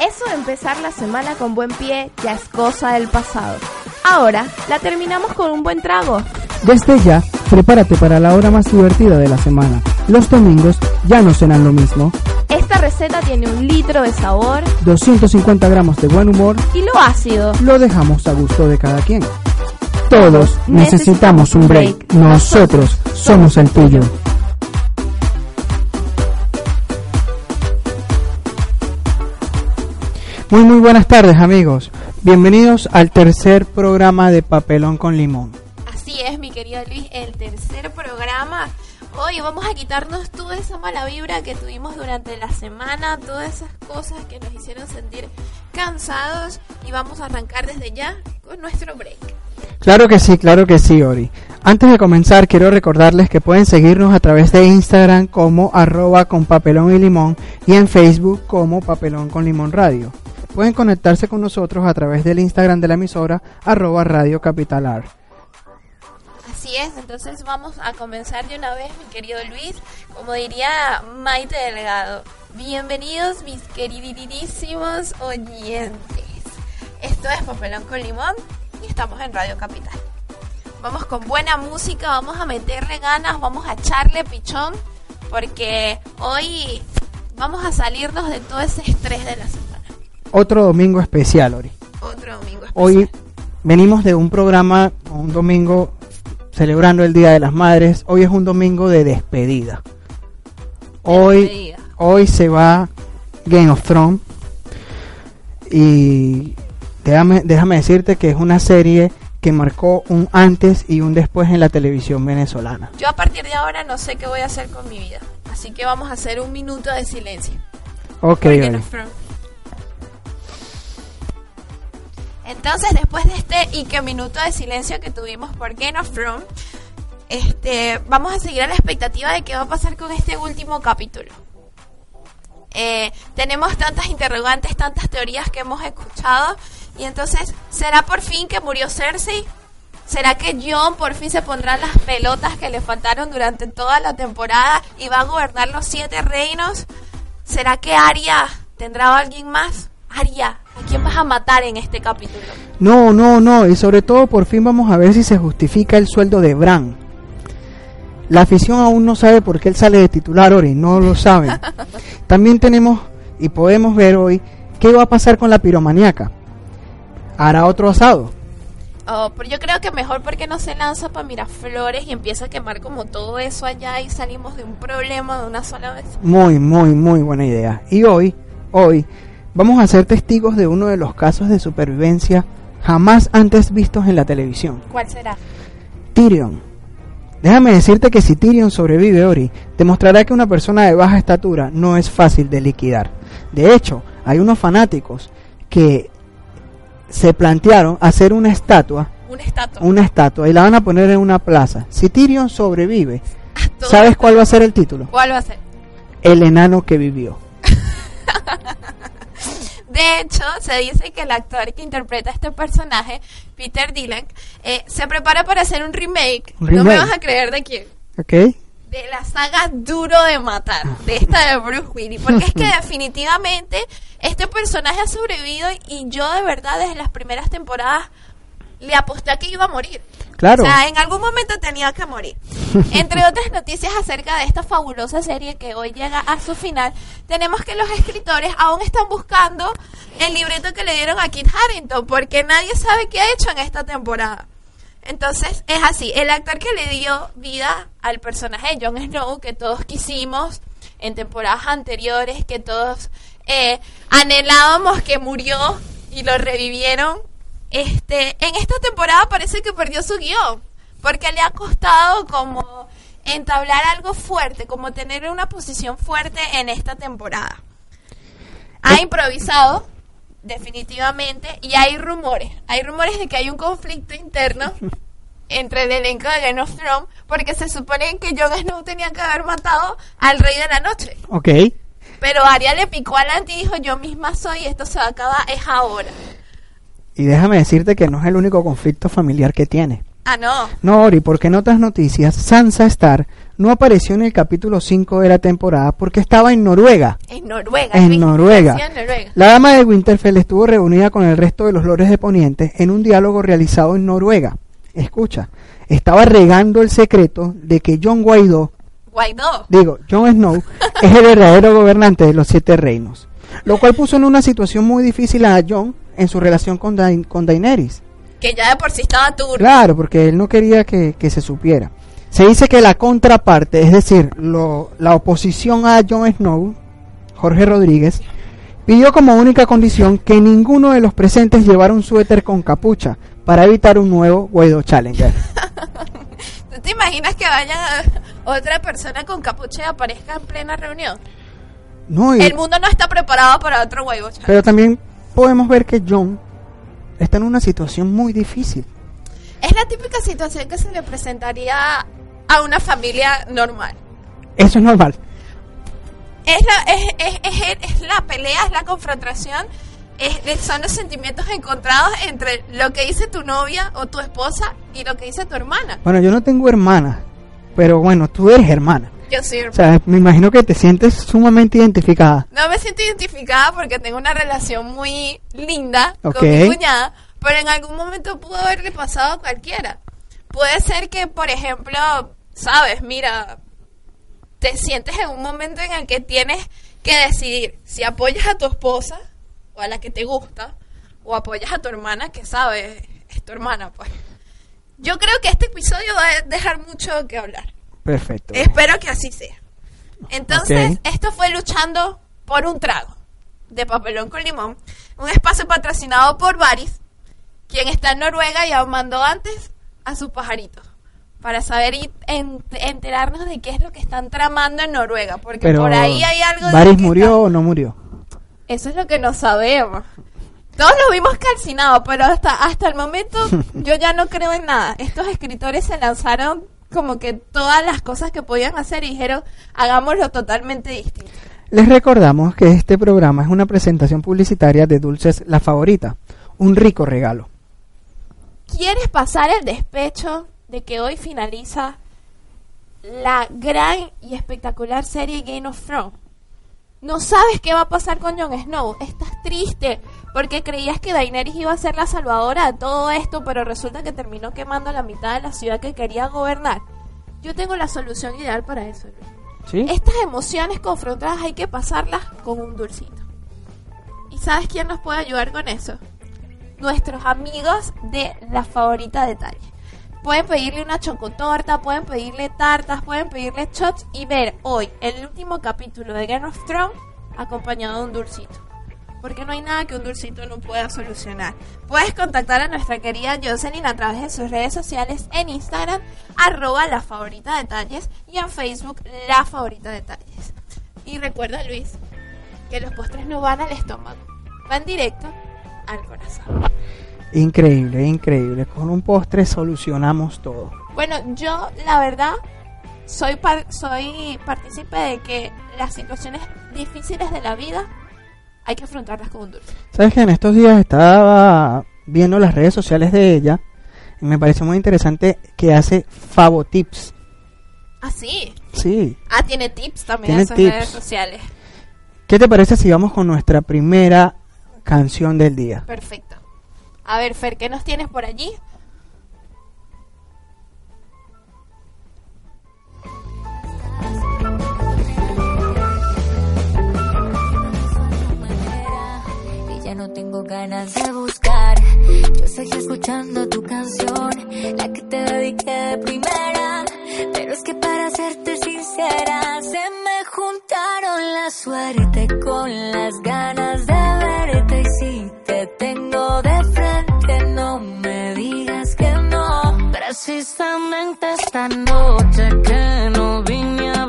Eso de empezar la semana con buen pie ya es cosa del pasado. Ahora la terminamos con un buen trago. Desde ya, prepárate para la hora más divertida de la semana. Los domingos ya no serán lo mismo. Esta receta tiene un litro de sabor 250 gramos de buen humor y lo ácido. lo dejamos a gusto de cada quien. Todos necesitamos un break. Nosotros somos el tuyo. Muy muy buenas tardes amigos. Bienvenidos al tercer programa de Papelón con Limón. Así es, mi querido Luis, el tercer programa. Hoy vamos a quitarnos toda esa mala vibra que tuvimos durante la semana, todas esas cosas que nos hicieron sentir cansados y vamos a arrancar desde ya con nuestro break. Claro que sí, claro que sí, Ori. Antes de comenzar, quiero recordarles que pueden seguirnos a través de Instagram como arroba con papelón y limón y en Facebook como papelón con limón radio. Pueden conectarse con nosotros a través del Instagram de la emisora arroba radio capitalar. Así es, entonces vamos a comenzar de una vez, mi querido Luis, como diría Maite Delgado. Bienvenidos, mis queridísimos oyentes. Esto es Papelón con Limón y estamos en Radio Capital. Vamos con buena música, vamos a meterle ganas, vamos a echarle pichón, porque hoy vamos a salirnos de todo ese estrés de la semana. Otro domingo especial, Ori. Otro domingo especial. Hoy venimos de un programa, un domingo celebrando el Día de las Madres. Hoy es un domingo de despedida. Hoy, Despedida. hoy se va Game of Thrones. Y déjame, déjame decirte que es una serie que marcó un antes y un después en la televisión venezolana. Yo a partir de ahora no sé qué voy a hacer con mi vida, así que vamos a hacer un minuto de silencio. Ok, Thrones. Entonces, después de este y que minuto de silencio que tuvimos por Game of Thrones, este, vamos a seguir a la expectativa de qué va a pasar con este último capítulo. Eh, tenemos tantas interrogantes, tantas teorías que hemos escuchado, y entonces, ¿será por fin que murió Cersei? ¿Será que Jon por fin se pondrá las pelotas que le faltaron durante toda la temporada y va a gobernar los siete reinos? ¿Será que Arya tendrá a alguien más? Arya, ¿a quién vas a matar en este capítulo? No, no, no, y sobre todo por fin vamos a ver si se justifica el sueldo de Bran. La afición aún no sabe por qué él sale de titular Ori, no lo saben. También tenemos y podemos ver hoy qué va a pasar con la piromaniaca. ¿Hará otro asado? Oh, pero yo creo que mejor porque no se lanza para Miraflores y empieza a quemar como todo eso allá y salimos de un problema de una sola vez. Muy, muy, muy buena idea. Y hoy, hoy, vamos a ser testigos de uno de los casos de supervivencia jamás antes vistos en la televisión. ¿Cuál será? Tyrion. Déjame decirte que si Tyrion sobrevive, Ori, demostrará que una persona de baja estatura no es fácil de liquidar. De hecho, hay unos fanáticos que se plantearon hacer una estatua, Un estatua. una estatua, y la van a poner en una plaza. Si Tyrion sobrevive, ¿sabes cuál va a ser el título? ¿Cuál va a ser? El enano que vivió. De hecho, se dice que el actor que interpreta este personaje, Peter Dillon, eh, se prepara para hacer un remake. No me vas a creer de quién. ¿Ok? De la saga Duro de Matar, de esta de Bruce Willis. Porque es que definitivamente este personaje ha sobrevivido y yo de verdad desde las primeras temporadas le aposté a que iba a morir. Claro. O sea, en algún momento tenía que morir. Entre otras noticias acerca de esta fabulosa serie que hoy llega a su final, tenemos que los escritores aún están buscando el libreto que le dieron a Kit Harington, porque nadie sabe qué ha hecho en esta temporada. Entonces, es así, el actor que le dio vida al personaje de Jon Snow, que todos quisimos en temporadas anteriores, que todos eh, anhelábamos que murió y lo revivieron, este, en esta temporada parece que perdió su guion, porque le ha costado como entablar algo fuerte, como tener una posición fuerte en esta temporada. Ha improvisado, definitivamente, y hay rumores, hay rumores de que hay un conflicto interno entre el elenco de Game of Thrones, porque se supone que Jon Snow tenía que haber matado al Rey de la Noche. Ok. Pero Arya le picó adelante y dijo, yo misma soy, esto se va a acabar, es ahora. Y déjame decirte que no es el único conflicto familiar que tiene. Ah, no. No, Ori, porque en otras noticias, Sansa Stark no apareció en el capítulo 5 de la temporada porque estaba en Noruega. En Noruega. En. Noruega. Sí, en Noruega. La dama de Winterfell estuvo reunida con el resto de los lores de Poniente en un diálogo realizado en Noruega. Escucha, estaba regando el secreto de que John Guaidó, Guaidó. digo, Jon Snow, es el verdadero gobernante de los siete reinos. Lo cual puso en una situación muy difícil a Jon en su relación con, Dain- con Daenerys. Que ya de por sí estaba turbio. Claro, porque él no quería que, que se supiera. Se dice que la contraparte, es decir, lo- la oposición a Jon Snow, Jorge Rodríguez, pidió como única condición que ninguno de los presentes llevara un suéter con capucha para evitar un nuevo Guaidó Challenger. ¿Tú te imaginas que vaya otra persona con capucha y aparezca en plena reunión? No, y- El mundo no está preparado para otro Guaidó. pero también podemos ver que Jon está en una situación muy difícil. Es la típica situación que se le presentaría a una familia normal. Eso es normal. Es la, es, es, es- es la pelea, es la confrontación, son los sentimientos encontrados entre lo que dice tu novia o tu esposa y lo que dice tu hermana. Bueno, yo no tengo hermana, pero bueno, tú eres hermana. O sea, me imagino que te sientes sumamente identificada. No me siento identificada porque tengo una relación muy linda con mi cuñada, pero en algún momento pudo haberle pasado a cualquiera. Puede ser que, por ejemplo, sabes, mira, te sientes en un momento en el que tienes que decidir si apoyas a tu esposa o a la que te gusta o apoyas a tu hermana que sabes, es tu hermana, pues. Yo creo que este episodio va a dejar mucho que hablar. Perfecto. Espero que así sea. Entonces, esto fue luchando por un trago de papelón con limón. Un espacio patrocinado por Baris, quien está en Noruega y aún mandó antes a sus pajaritos. Para saber y en- enterarnos de qué es lo que están tramando en Noruega. Porque Pero por ahí hay algo ¿Baris murió está- o no murió? Eso es lo que no sabemos. Todos lo vimos calcinados, pero hasta, hasta el momento yo ya no creo en nada. Estos escritores se lanzaron como que todas las cosas que podían hacer y dijeron, hagámoslo totalmente distinto. Les recordamos que este programa es una presentación publicitaria de Dulces La Favorita, un rico regalo. ¿Quieres pasar el despecho de que hoy finaliza la gran y espectacular serie Game of Thrones? No sabes qué va a pasar con Jon Snow. Estás triste porque creías que Daenerys iba a ser la salvadora de todo esto, pero resulta que terminó quemando la mitad de la ciudad que quería gobernar. Yo tengo la solución ideal para eso. ¿Sí? Estas emociones confrontadas hay que pasarlas con un dulcito. ¿Y sabes quién nos puede ayudar con eso? Nuestros amigos de la favorita detalle. Pueden pedirle una chocotorta, pueden pedirle tartas, pueden pedirle shots y ver hoy el último capítulo de Game of Thrones acompañado de un dulcito. Porque no hay nada que un dulcito no pueda solucionar. Puedes contactar a nuestra querida Jocelyn a través de sus redes sociales en Instagram, arroba la favorita detalles y en Facebook la favorita detalles. Y recuerda Luis, que los postres no van al estómago, van directo al corazón. Increíble, increíble. Con un postre solucionamos todo. Bueno, yo la verdad soy par- soy partícipe de que las situaciones difíciles de la vida hay que afrontarlas con un dulce. Sabes que en estos días estaba viendo las redes sociales de ella y me pareció muy interesante que hace Favotips. Ah, sí. Sí. Ah, tiene tips también en sus redes sociales. ¿Qué te parece si vamos con nuestra primera canción del día? Perfecto. A ver, Fer, ¿qué nos tienes por allí? No tengo ganas de buscar. Yo seguí escuchando tu canción, la que te dediqué de primera. Pero es que para serte sincera, se me juntaron la suerte con las ganas de verte. Y si te tengo de frente, no me digas que no. Precisamente esta noche que no vine a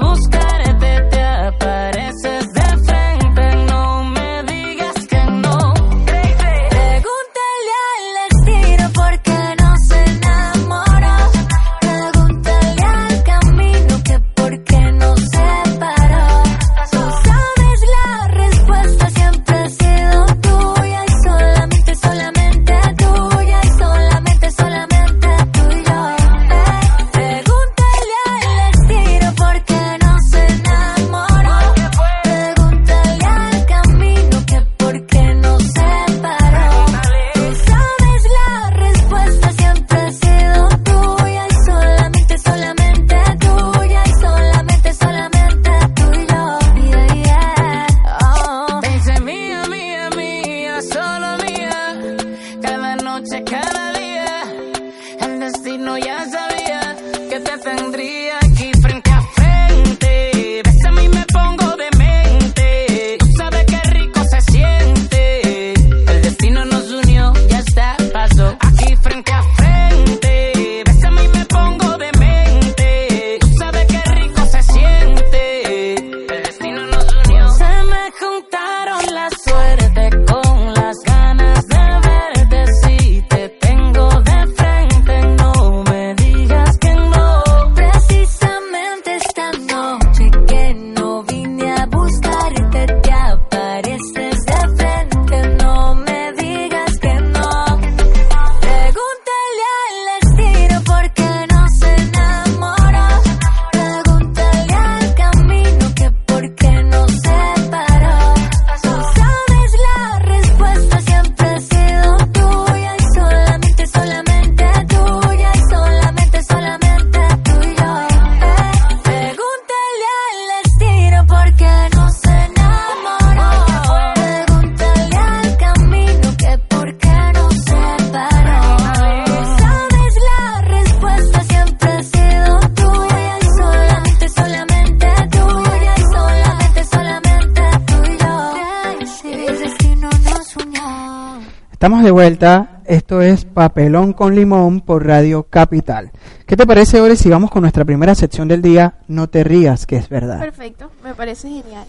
Estamos de vuelta. Esto es Papelón con Limón por Radio Capital. ¿Qué te parece, Ore, si vamos con nuestra primera sección del día? No te rías, que es verdad. Perfecto, me parece genial.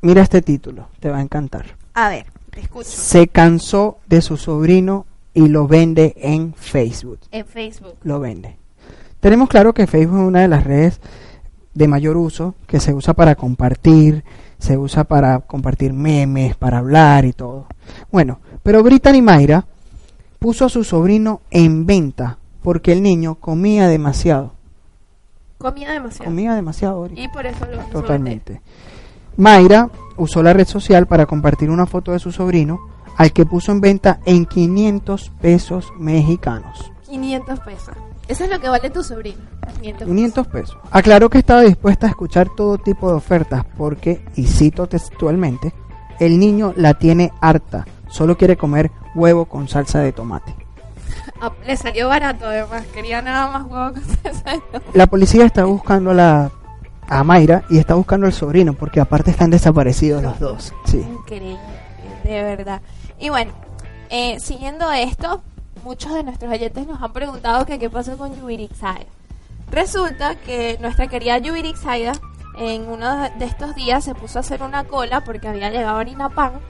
Mira este título, te va a encantar. A ver, te escucho. Se cansó de su sobrino y lo vende en Facebook. En Facebook. Lo vende. Tenemos claro que Facebook es una de las redes de mayor uso, que se usa para compartir, se usa para compartir memes, para hablar y todo. Bueno, pero Brittany Mayra puso a su sobrino en venta porque el niño comía demasiado. Comía demasiado. Comía demasiado. Ori. Y por eso lo Totalmente. Mayra usó la red social para compartir una foto de su sobrino, al que puso en venta en 500 pesos mexicanos. vender. 500 pesos. Eso es lo que vale tu sobrino. 500 pesos. 500 pesos. Aclaró que estaba dispuesta a escuchar todo tipo de ofertas porque, y cito textualmente, el niño la tiene harta, solo quiere comer huevo con salsa de tomate. Ah, le salió barato además. Quería nada más huevo con salsa de tomate. La policía está buscando a, la, a Mayra y está buscando al sobrino porque aparte están desaparecidos los dos. Sí. Increíble, de verdad. Y bueno, eh, siguiendo esto, muchos de nuestros oyentes nos han preguntado que qué pasó con Yubirik Saida. Resulta que nuestra querida Yubirik Saida en uno de estos días se puso a hacer una cola porque había llegado harina pan.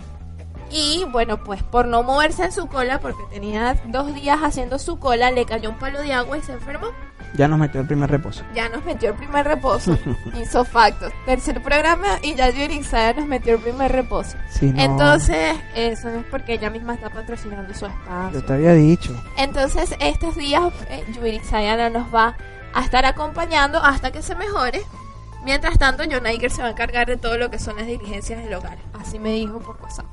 Y bueno, pues por no moverse en su cola, porque tenía dos días haciendo su cola, le cayó un palo de agua y se enfermó. Ya nos metió el primer reposo. Ya nos metió el primer reposo. Hizo factos. Tercer programa y ya Yubirik Saida nos metió el primer reposo. Sí, no, Entonces, eso es porque ella misma está patrocinando su espacio. Yo te había dicho. Entonces, estos días, eh, Yubirik Sayana nos va a estar acompañando hasta que se mejore. Mientras tanto, John Iker se va a encargar de todo lo que son las diligencias del hogar. Así me dijo por WhatsApp.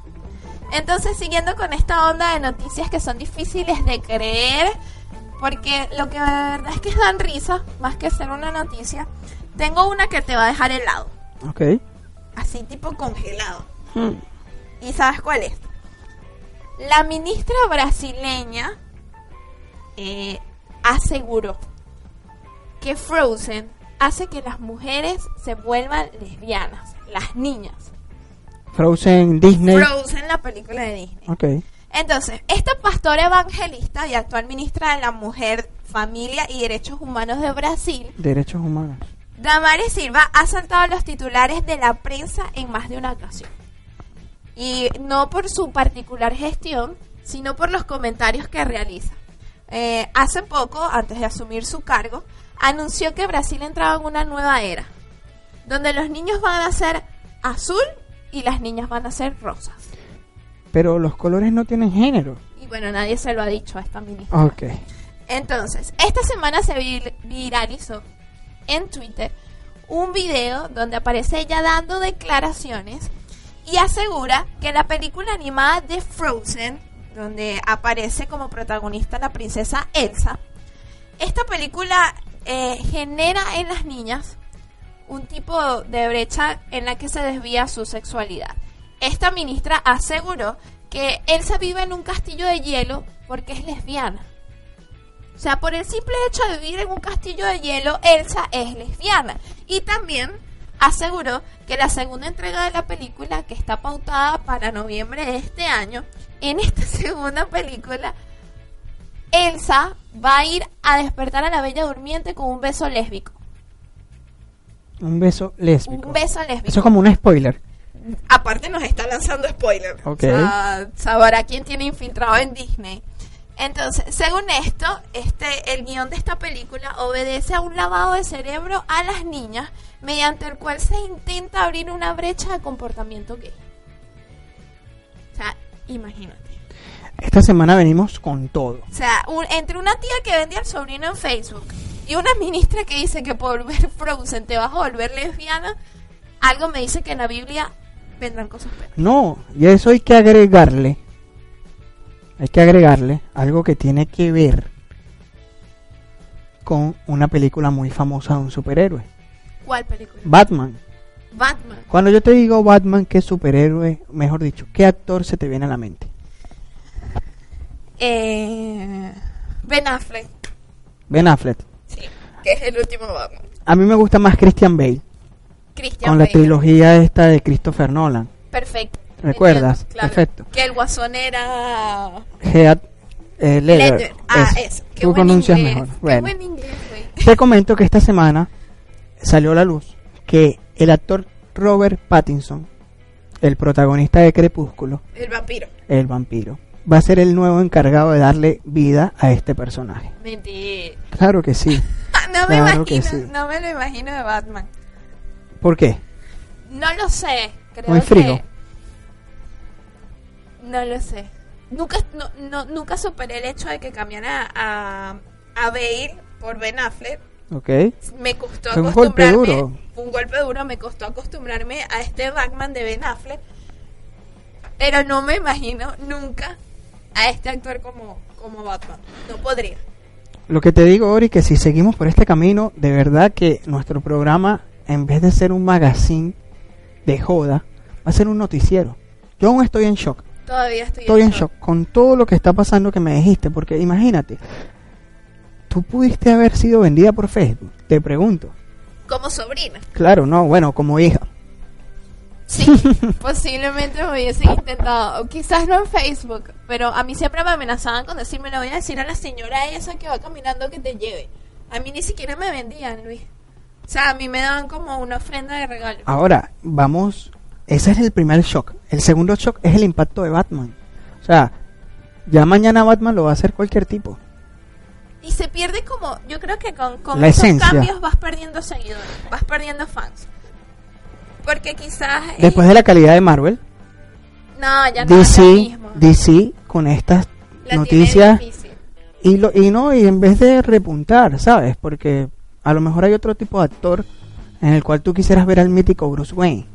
Entonces, siguiendo con esta onda de noticias que son difíciles de creer, porque lo que de verdad es que dan risa, más que ser una noticia, tengo una que te va a dejar helado. Ok. Así tipo congelado. ¿Y sabes cuál es? La ministra brasileña eh, aseguró que Frozen hace que las mujeres se vuelvan lesbianas, las niñas. Frozen, Disney. Frozen, la película de Disney. Ok. Entonces, esta pastora evangelista y actual ministra de la Mujer, Familia y Derechos Humanos de Brasil, Derechos humanos. Damares Silva ha saltado a los titulares de la prensa en más de una ocasión. Y no por su particular gestión, sino por los comentarios que realiza. Eh, hace poco, antes de asumir su cargo, anunció que Brasil entraba en una nueva era, donde los niños van a ser azul y las niñas van a ser rosas. Pero los colores no tienen género. Y bueno, nadie se lo ha dicho a esta ministra. Ok. Entonces, esta semana se vir- viralizó en Twitter un video donde aparece ella dando declaraciones y asegura que la película animada de Frozen, donde aparece como protagonista la princesa Elsa, esta película eh, genera en las niñas un tipo de brecha en la que se desvía su sexualidad. Esta ministra aseguró que Elsa vive en un castillo de hielo porque es lesbiana. O sea, por el simple hecho de vivir en un castillo de hielo, Elsa es lesbiana. Y también aseguró que la segunda entrega de la película, que está pautada para noviembre de este año, en esta segunda película, Elsa va a ir a despertar a la Bella Durmiente con un beso lésbico. Un beso lésbico. Un beso lésbico. Eso es como un spoiler. aparte nos está lanzando spoiler. Ok. O sea, sabrá quién tiene infiltrado en Disney. Entonces, según esto, este, el guion de esta película obedece a un lavado de cerebro a las niñas mediante el cual se intenta abrir una brecha de comportamiento gay. O sea, imagínate. Esta semana venimos con todo. O sea, un- entre una tía que vende al sobrino en Facebook y una ministra que dice que por ver Frozen te vas a volver lesbiana, algo me dice que en la Biblia vendrán cosas peores. No, y a eso hay que agregarle. Hay que agregarle algo que tiene que ver con una película muy famosa de un superhéroe. ¿Cuál película? Batman. Batman. Cuando yo te digo Batman, ¿qué superhéroe? Mejor dicho, ¿qué actor se te viene a la mente? Eh, ben Affleck. Ben Affleck. Que es el último Batman. A mí me gusta más Christian Bale, Christian con la trilogía esta de Christopher Nolan. Perfecto. ¿Recuerdas? Entiendo, claro. Perfecto. Que el guasón era... Eh, Ledger. Ledger. Ah, Eso. Qué Tú buen pronuncias inglés. mejor. Qué Bueno. buen inglés, güey. Te comento que esta semana salió a la luz que el actor Robert Pattinson, el protagonista de Crepúsculo, El vampiro. el vampiro, va a ser el nuevo encargado de darle vida a este personaje. Mentira. Claro que sí. no me Claro imagino, sí. no me lo imagino de Batman. ¿Por qué? No lo sé. Creo Muy frío. que- No lo sé. Nunca, no, no- nunca superé el hecho de que cambiara a, a Bale por Ben Affleck. ¿Ok? Me costó Fue un golpe acostumbrarme. duro. Fue un golpe duro. Me costó acostumbrarme a este Batman de Ben Affleck. Pero no me imagino nunca a este actor como, como Batman. No podría. Lo que te digo, Ori, que si seguimos por este camino, de verdad que nuestro programa, en vez de ser un magazine de joda, va a ser un noticiero. Yo aún estoy en shock. Todavía estoy, Estoy en shock con todo lo que está pasando que me dijiste, porque imagínate, tú pudiste haber sido vendida por Facebook, te pregunto. Como sobrina. Claro, no, bueno, como hija. Sí, posiblemente me hubiesen intentado, o quizás no en Facebook, pero a mí siempre me amenazaban con decirme, le voy a decir a la señora esa que va caminando que te lleve. A mí ni siquiera me vendían, Luis. O sea, a mí me daban como una ofrenda de regalo. Ahora, vamos, ese es el primer shock. El segundo shock es el impacto de Batman. O sea, ya mañana Batman lo va a hacer cualquier tipo. Y se pierde como, yo creo que con, con La esos esencia. cambios vas perdiendo seguidores, vas perdiendo fans. Porque quizás... Después de la calidad de Marvel, No, ya no DC, mismo. DC con estas La noticias y lo y no y en vez de repuntar, ¿sabes? Porque a lo mejor hay otro tipo de actor en el cual tú quisieras ver al mítico Bruce Wayne,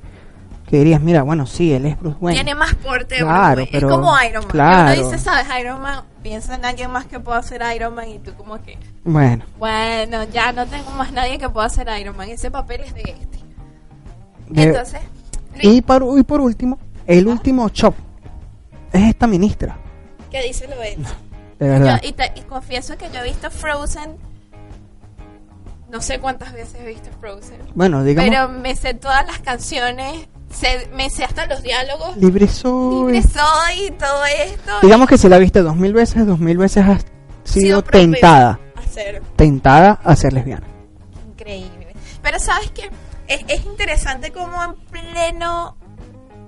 que dirías, mira, bueno, sí, él es Bruce Wayne. Tiene más porte, Claro, Bruce Wayne. pero- es como Iron Man. claro. Uno dice, sabes, Iron Man, piensa en alguien más que pueda hacer Iron Man y tú como que, Bueno, bueno, ya no tengo más nadie que pueda hacer Iron Man. Ese papel es de este. Entonces, y por y por último, el último chop es esta ministra, ¿qué dice lo de de verdad. Yo, y, te- y confieso que yo he visto Frozen No sé cuántas veces he visto Frozen. Bueno, digamos, Pero me sé todas las canciones, sé- me sé hasta los diálogos. libre soy. Libre soy, todo esto. Digamos que si la viste dos mil veces, dos mil veces has sido tentada, tentada a ser lesbiana. increíble. Pero sabes que es, es interesante como en pleno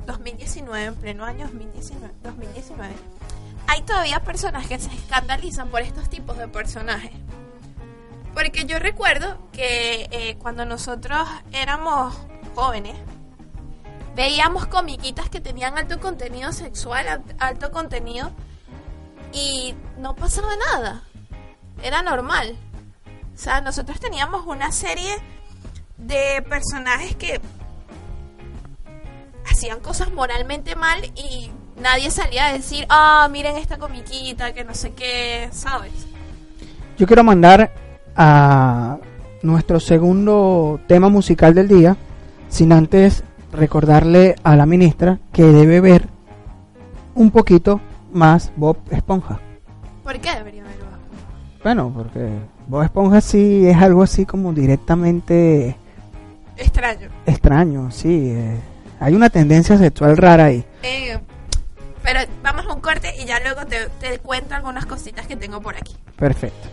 2019, en pleno año 2019, 2019, hay todavía personas que se escandalizan por estos tipos de personajes. Porque yo recuerdo que eh, cuando nosotros éramos jóvenes, veíamos comiquitas que tenían alto contenido sexual, al- alto contenido, y no pasaba nada. Era normal. O sea, nosotros teníamos una serie de personajes que hacían cosas moralmente mal y nadie salía a decir, ah, miren esta comiquita, que no sé qué, ¿sabes? Yo quiero mandar a nuestro segundo tema musical del día, sin antes recordarle a la ministra que debe ver un poquito más Bob Esponja. ¿Por qué debería verlo? Bueno, porque Bob Esponja sí es algo así como directamente Extraño. extraño, sí. eh, hay una tendencia sexual rara ahí. Eh, pero vamos a un corte y ya luego te, te cuento algunas cositas que tengo por aquí. Perfecto.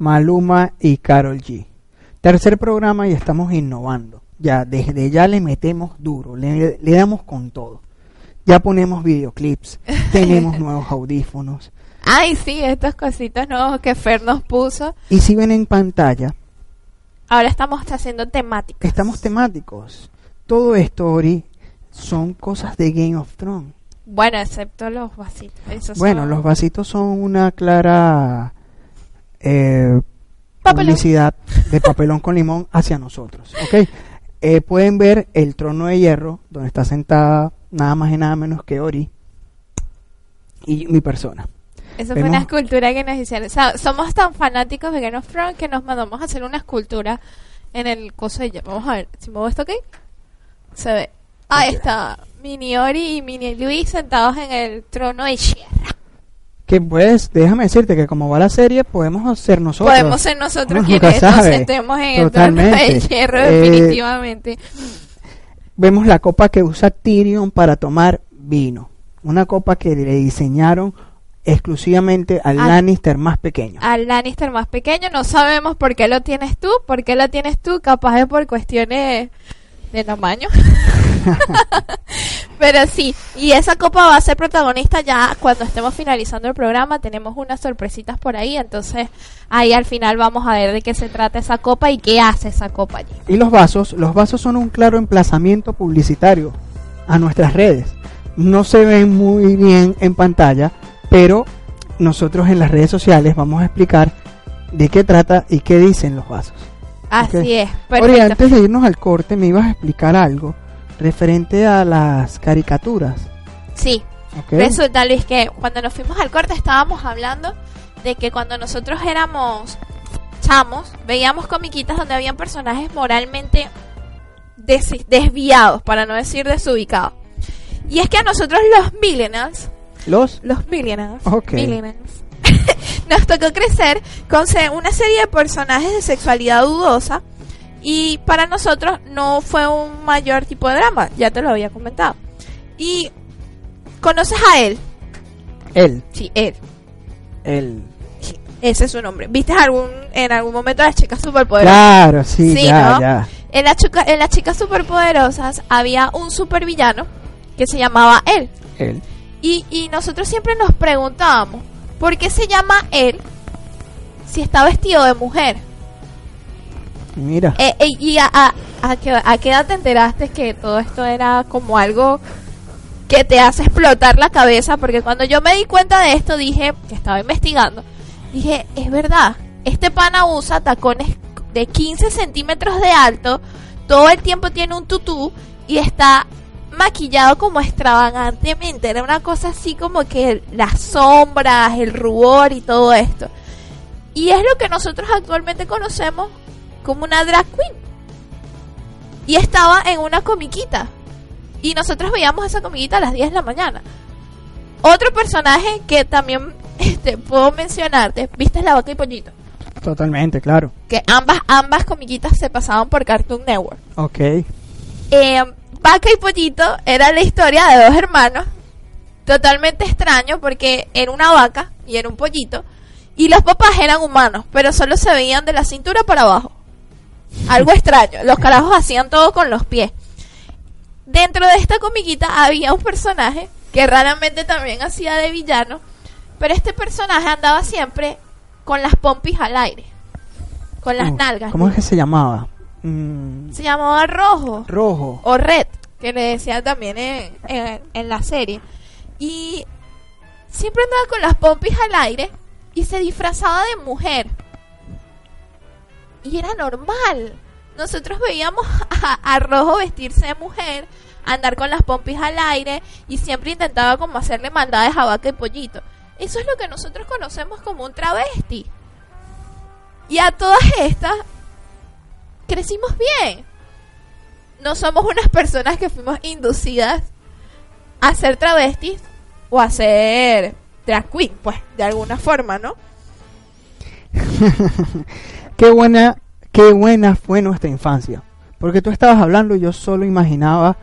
Maluma y Carol G. Tercer programa y estamos innovando. Ya, desde ya le metemos duro, le, le damos con todo. Ya ponemos videoclips, tenemos nuevos audífonos. Ay, sí, estos cositos nuevos que Fer nos puso. Y si ven en pantalla, Ahora estamos haciendo temáticas. estamos temáticos. Todo esto, Ori, son cosas de Game of Thrones. Bueno, excepto los vasitos. Esos Bueno, son- los vasitos son una clara eh, publicidad de papelón con limón hacia nosotros. ¿ok? Eh, pueden ver el trono de hierro donde está sentada nada más y nada menos que Ori y mi persona. Eso fue una escultura que nos hicieron. O sea, somos tan fanáticos de Game of Thrones que nos mandamos a hacer una escultura en el coso de Vamos a ver, si muevo esto aquí, se ve. Ahí está. Mini Ori y Mini Luis sentados en el trono de hierro. Que pues, déjame decirte que como va la serie, podemos ser nosotros. Podemos ser nosotros quienes nos sentemos en el trono de Totalmente. hierro, Eh, definitivamente. Vemos la copa que usa Tyrion para tomar vino. Una copa que le diseñaron exclusivamente al Al- Lannister más pequeño. Al Lannister más pequeño, no sabemos por qué lo tienes tú, por qué lo tienes tú, capaz es por cuestiones de tamaño. Pero sí, y esa copa va a ser protagonista ya cuando estemos finalizando el programa. Tenemos unas sorpresitas por ahí, entonces ahí al final vamos a ver de qué se trata esa copa y qué hace esa copa allí. Y los vasos, los vasos son un claro emplazamiento publicitario a nuestras redes. No se ven muy bien en pantalla, pero nosotros en las redes sociales vamos a explicar de qué trata y qué dicen los vasos. Así es, perfecto. antes de irnos al corte, me ibas a explicar algo referente a las caricaturas. Sí, ¿ok? Resulta, Luis, que cuando nos fuimos al corte estábamos hablando de que cuando nosotros éramos chamos, veíamos comiquitas donde habían personajes moralmente des- desviados, para no decir desubicados. Y es que a nosotros los millennials, Los los millennials, millennials, nos tocó crecer con una serie de personajes de sexualidad dudosa y para nosotros no fue un mayor tipo de drama, ya te lo había comentado. Y conoces a él, él, sí, él, él. ese es su nombre. ¿Viste algún en algún momento a las chicas superpoderosas? Claro, sí, Sí, ya, ¿no? ya. En, la chuca- en las chicas superpoderosas había un supervillano que se llamaba él. Él. Y, y nosotros siempre nos preguntábamos, ¿por qué se llama él si está vestido de mujer? Mira. Eh, eh, ¿Y a, a, a qué, a qué edad te enteraste que todo esto era como algo que te hace explotar la cabeza? Porque cuando yo me di cuenta de esto, dije, que estaba investigando, dije, es verdad, este pana usa tacones de 15 centímetros de alto, todo el tiempo tiene un tutú y está maquillado como extravagantemente. Era una cosa así como que las sombras, el rubor y todo esto. Y es lo que nosotros actualmente conocemos como una drag queen. Y estaba en una comiquita. Y nosotros veíamos esa comiquita a las 10 de la mañana. Otro personaje que también este, puedo mencionarte, ¿viste la vaca y pollito? Totalmente, claro. Que ambas, ambas comiquitas se pasaban por Cartoon Network. Ok. Eh, Vaca y Pollito era la historia de dos hermanos, totalmente extraño porque era una vaca y era un pollito, y los papás eran humanos, pero solo se veían de la cintura para abajo. Algo extraño, los carajos hacían todo con los pies. Dentro de esta comiquita había un personaje que raramente también hacía de villano, pero este personaje andaba siempre con las pompis al aire, con las Uh, nalgas. ¿Cómo es que se llamaba? Mm, Se llamaba Rojo rojo. o Red, que le decían también en, en- en la serie. Y siempre andaba con las pompis al aire y se disfrazaba de mujer. Y era normal. Nosotros veíamos a, a Rojo vestirse de mujer, andar con las pompis al aire y siempre intentaba como hacerle maldades a Vaca y Pollito. Eso es lo que nosotros conocemos como un travesti. Y a todas estas crecimos bien no somos unas personas que fuimos inducidas a ser travestis o a ser drag queen, pues, de alguna forma, ¿no? Qué buena, qué buena fue nuestra infancia. Porque tú estabas hablando y yo solo imaginaba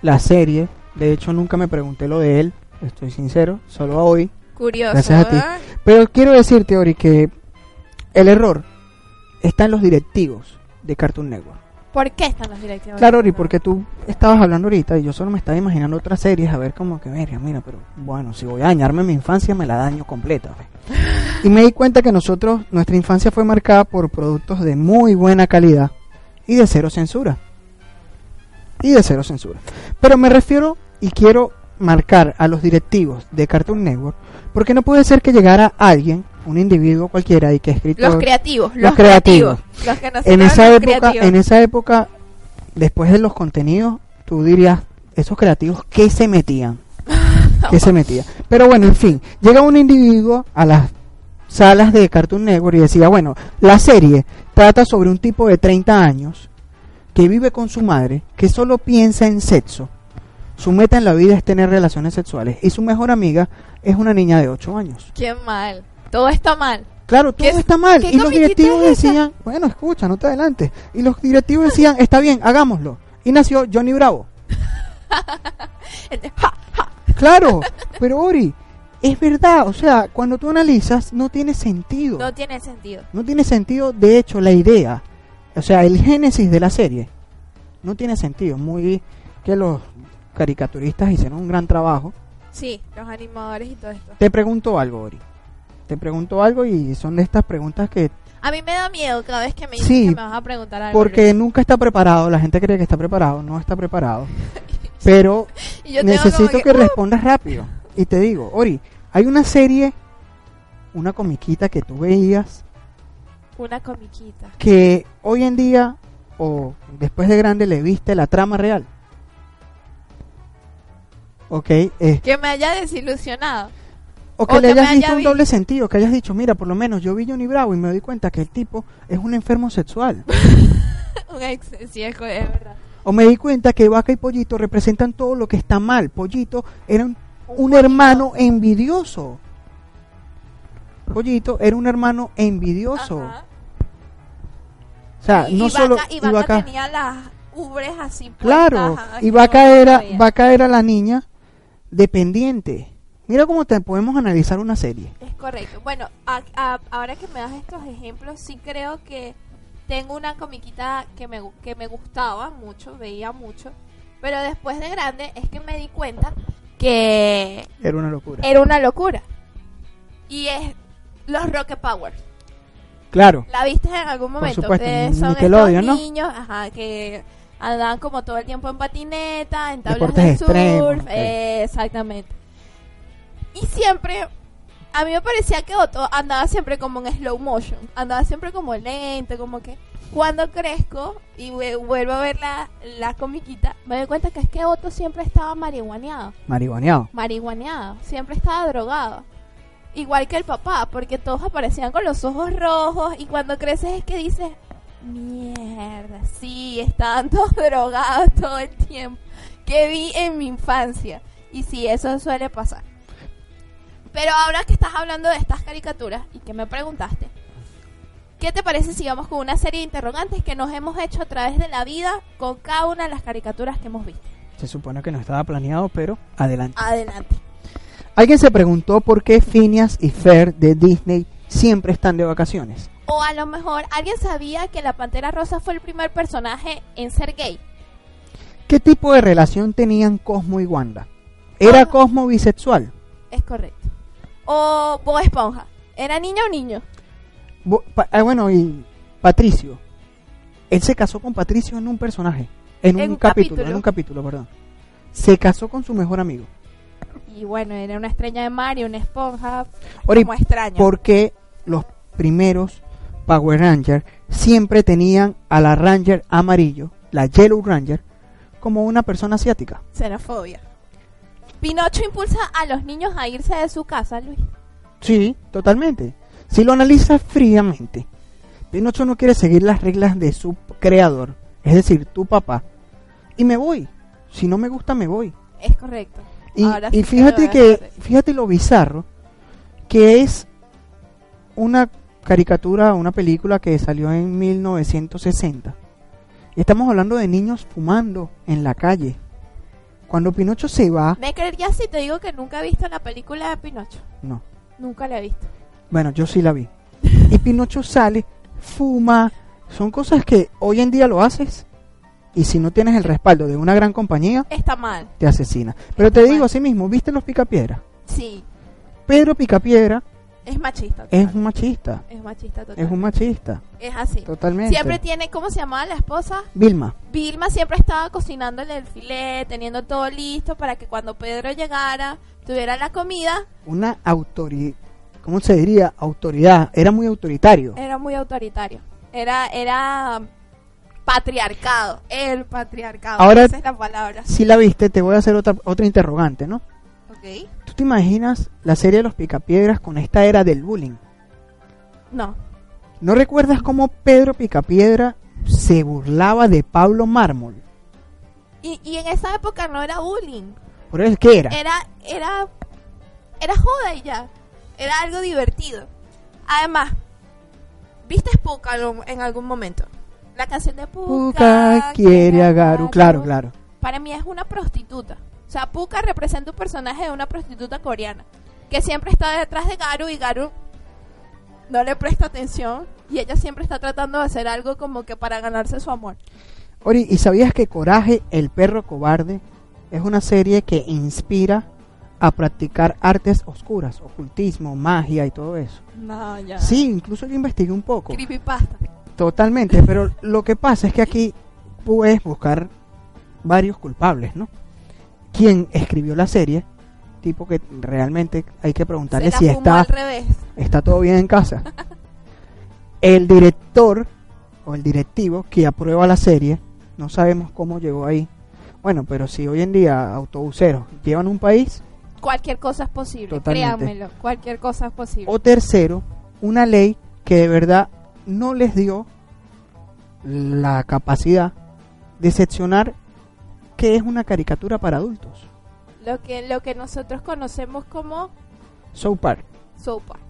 la serie. De hecho, nunca me pregunté lo de él. Estoy sincero, solo hoy. Curioso. Gracias a ti. Pero quiero decirte, Ori, que El error está en los directivos de Cartoon Network. ¿Por qué están los directivos? Claro, Ori, porque tú estabas hablando ahorita y yo solo me estaba imaginando otras series a ver como que, mira, mira, pero bueno, si voy a dañarme mi infancia, me la daño completa. ve. Y me di cuenta que nosotros, nuestra infancia fue marcada por productos de muy buena calidad y de cero censura. Y de cero censura. Pero me refiero y quiero marcar a los directivos de Cartoon Network porque no puede ser que llegara alguien, un individuo cualquiera y que escritor Los creativos, los, Los creativos. creativos. Los que en esa época creativos. en esa época después de los contenidos tú dirías esos creativos qué se metían qué se metía pero bueno en fin llega un individuo a las salas de Cartoon Network y decía bueno la serie trata sobre un tipo de 30 años que vive con su madre que solo piensa en sexo su meta en la vida es tener relaciones sexuales y su mejor amiga es una niña de 8 años Qué mal. Todo está mal. Claro, todo ¿Qué- está mal. Y los directivos es decían, bueno, escucha, no te adelantes. Y los directivos decían, está bien, hagámoslo. Y nació Johnny Bravo. Claro, pero Ori, es verdad. O sea, cuando tú analizas, no tiene sentido. No tiene sentido. No tiene sentido, de hecho, la idea. O sea, el génesis de la serie. No tiene sentido. Muy que los caricaturistas hicieron un gran trabajo. Sí, los animadores y todo esto. Te pregunto algo, Ori. Te pregunto algo y son de estas preguntas que A mí me da miedo cada vez que me dicen Sí, que me vas a preguntar algo. Porque nunca está preparado, la gente cree que está preparado, no está preparado. Pero necesito como que, "Uh". respondas rápido. Y te digo, Ori, hay una serie, una comiquita que tú veías Una comiquita. que hoy en día o después de grande le viste la trama real. Ok, eh, Que me haya desilusionado. O que o le que hayas haya visto un vi- doble sentido, que hayas dicho, mira, por lo menos yo vi Johnny Bravo y me doy cuenta que el tipo es un enfermo sexual. Un ex, sí, es, verdad. O me di cuenta que Vaca y Pollito representan todo lo que está mal. Pollito era un, un hermano envidioso. Pollito era un hermano envidioso. Ajá. O sea, y, no y solo Vaca, y Vaca Vaca- tenía las ubres así claro, y Vaca era. Vaca era la niña dependiente. Mira cómo te podemos analizar una serie. Es correcto. Bueno, a- a- ahora que me das estos ejemplos, sí creo que tengo una comiquita que me, que me gustaba mucho, veía mucho, pero después de grande es que me di cuenta que Era una locura. era una locura. Y es los Rocket Power. Claro. ¿La viste en algún momento? supuesto, Que son estos niños ajá, que andaban como todo el tiempo en patineta, en tablas Deportes de surf. eh, exactamente. Y siempre, a mí me parecía que Otto andaba siempre como en slow motion. Andaba siempre como lento, como que... Cuando crezco y vue- vuelvo a ver la, la comiquita, me doy cuenta que es que Otto siempre estaba marihuaneado Marihuaneado. marihuaneado, siempre estaba drogado. Igual que el papá, porque todos aparecían con los ojos rojos y cuando creces es que dices, mierda, sí, estaban todos drogados todo el tiempo. Que vi en mi infancia. Y sí, eso suele pasar. Pero ahora que estás hablando de estas caricaturas y que me preguntaste, ¿qué te parece si vamos con una serie de interrogantes que nos hemos hecho a través de la vida con cada una de las caricaturas que hemos visto? Se supone que no estaba planeado, pero adelante. Adelante. Alguien se preguntó por qué Phineas y Fer de Disney siempre están de vacaciones. O a lo mejor alguien sabía que la Pantera Rosa fue el primer personaje en ser gay. ¿Qué tipo de relación tenían Cosmo y Wanda? ¿Era. Cosmo bisexual? Es correcto. O Bob Esponja. ¿Era niño o niño? Bo- pa- ah, bueno, y Patricio. Él se casó con Patricio en un personaje. En un, En un capítulo, capítulo. En un capítulo, perdón. Se casó con su mejor amigo. Y bueno, era una estrella de mar y una esponja Ori, como extraña. ¿por qué los primeros Power Rangers siempre tenían a la Ranger amarillo, la Yellow Ranger, como una persona asiática? Xenofobia. Pinocho impulsa a los niños a irse de su casa, Luis. Sí, totalmente. Si lo analizas fríamente, Pinocho no quiere seguir las reglas de su creador, es decir, tu papá, y me voy. Si no me gusta, me voy. Es correcto. Y, Ahora fíjate lo que, fíjate lo bizarro, que es una caricatura, una película que salió en 1960. Y estamos hablando de niños fumando en la calle. Cuando Pinocho se va, ¿Me creerías si te digo que nunca he visto la película de Pinocho? no. Nunca la he visto. Bueno, yo sí la vi. Y Pinocho sale, fuma, son cosas que hoy en día lo haces y si no tienes el respaldo de una gran compañía, Está mal. te asesina. Pero te digo así mismo, ¿viste los Picapiedra? Sí. Pedro Picapiedra Es machista. es total. un machista, Es machista total. es un machista, Es así. totalmente. Siempre tiene, ¿cómo se llamaba la esposa? Vilma, Vilma siempre estaba cocinándole el filete, teniendo todo listo para que cuando Pedro llegara, tuviera la comida. una autoridad, ¿cómo se diría? Autoridad, era muy autoritario. Era muy autoritario. Era, era patriarcado. El patriarcado. Ahora- Esa es la palabra. Si la viste, te voy a hacer otra, otra interrogante, ¿no? Ok. ¿Tú te imaginas la serie de los Picapiedras con esta era del bullying? No. ¿No recuerdas cómo Pedro Picapiedra se burlaba de Pablo Mármol? Y, y en esa época no era bullying. ¿Por eso qué era? Era, era, era joda y ya. Era algo divertido. Además, ¿viste Puka algún- en algún momento? La canción de Puka. Puka quiere a Garu, claro, claro. Para mí es una prostituta. O sea, Puka representa un personaje de una prostituta coreana. Que siempre está detrás de Garu y Garu no le presta atención. Y ella siempre está tratando de hacer algo como que para ganarse su amor. Ori, ¿y sabías que Coraje, el perro cobarde, es una serie que inspira a practicar artes oscuras, ocultismo, magia y todo eso? No, ya. Sí, incluso yo investigué un poco. Creepypasta. Totalmente, pero lo que pasa es que aquí puedes buscar varios culpables, ¿no? ¿Quién escribió la serie? Tipo que realmente hay que preguntarle si está, al revés. está todo bien en casa. El director o el directivo que aprueba la serie, no sabemos cómo llegó ahí. Bueno, pero si hoy en día autobuseros llevan un país, Cualquier cosa es posible. Totalmente. Créanmelo. Cualquier cosa es posible. o tercero, una ley que de verdad no les dio la capacidad de seccionar qué es una caricatura para adultos. Lo que, lo que nosotros conocemos como South Park. South Park.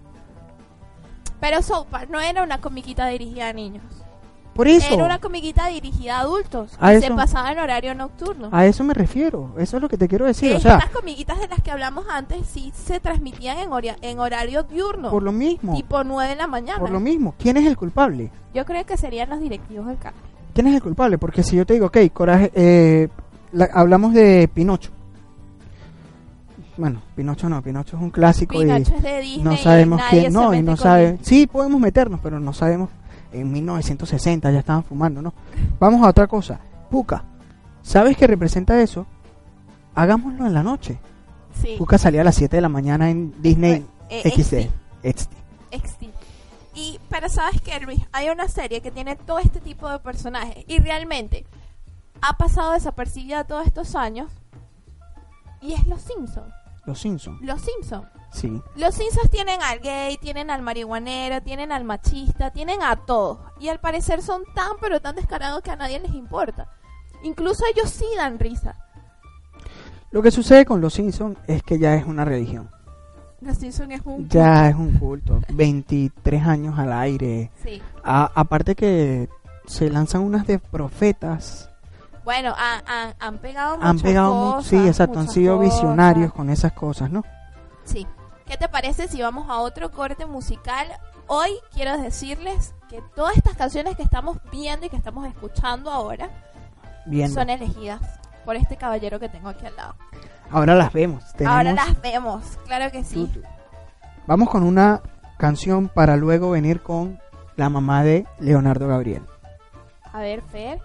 Pero South Park no era una comiquita dirigida a niños. Por eso, Era una comiquita dirigida a adultos. A y se pasaba en horario nocturno. a eso me refiero. Eso es lo que te quiero decir. O sea, Estas comiquitas de las que hablamos antes sí se transmitían en, en horario diurno. por lo mismo, tipo 9 de la mañana. por lo mismo, ¿quién es el culpable? Yo creo que serían los directivos del canal. ¿Quién es el culpable? Porque si yo te digo, ok, coraje, eh, la- hablamos de Pinocho. Bueno, Pinocho no, Pinocho es un clásico y Pinocho es de Disney. no sabemos y quién, no, y no sabe. Sí, podemos meternos, pero no sabemos. En 1960 ya estaban fumando, ¿no? Vamos a otra cosa. Puka, ¿sabes qué representa eso? Hagámoslo en la noche. Sí. Puka salía a las 7 de la mañana en Disney Eh, XD. XD. XD. Y, pero sabes que Luis, hay una serie que tiene todo este tipo de personajes y realmente ha pasado desapercibida todos estos años y es Los Simpsons. Los Simpsons. Los Simpsons. Sí. Los Simpsons tienen al gay, tienen al marihuanero, tienen al machista, tienen a todos. Y al parecer son tan pero tan descarados que a nadie les importa. Incluso ellos sí dan risa. Lo que sucede con los Simpsons es que ya es una religión. Los Simpsons es un... Ya es un culto. 23 años al aire. Sí. A- aparte que se lanzan unas de profetas. Bueno, han, han- han pegado Han muchas pegado mu- cosas, sí, exacto, han sido cosas. visionarios con esas cosas, ¿no? Sí. ¿Qué te parece si vamos a otro corte musical? Hoy quiero decirles que todas estas canciones que estamos viendo y que estamos escuchando ahora Viendo. son elegidas por este caballero que tengo aquí al lado. Ahora las vemos. Tenemos Ahora las vemos, claro que sí. Vamos con una canción para luego venir con la mamá de Leonardo Gabriel. A ver, Fer.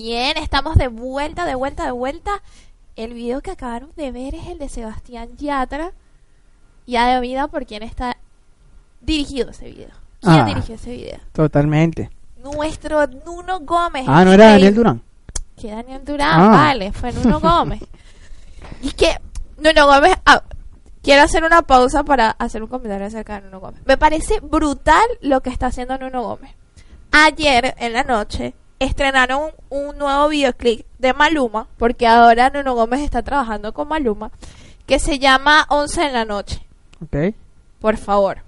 Bien, estamos de vuelta, de vuelta, de vuelta. El video que acabaron de ver es el de Sebastián Yatra. Ya de vida por quién está dirigido ese video. ¿Quién Ah. dirigió ese video? Totalmente. Nuestro Nuno Gómez. Ah, no era. Daniel Durán. Que Daniel Durán, Ah. vale, fue Nuno Gómez. y que Nuno Gómez, ah, quiero hacer una pausa para hacer un comentario acerca de Nuno Gómez. Me parece brutal lo que está haciendo Nuno Gómez. Ayer en la noche estrenaron un, nuevo videoclip de Maluma, porque ahora Nuno Gómez está trabajando con Maluma, que se llama 11 en la noche. Ok. Por favor.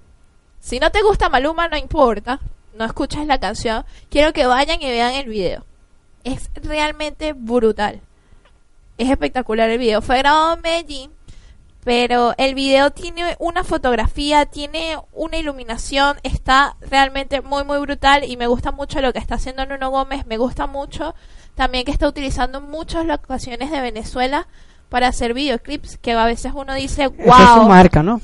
Si no te gusta Maluma, no importa. No escuchas la canción. Quiero que vayan y vean el video. Es realmente brutal. Es espectacular el video. Fue grabado en Medellín. Pero el video tiene una fotografía, tiene una iluminación, está realmente muy muy brutal y me gusta mucho lo que está haciendo Nuno Gómez, me gusta mucho también que está utilizando muchas locaciones de Venezuela para hacer videoclips que a veces uno dice, wow, Esa es su marca, ¿no?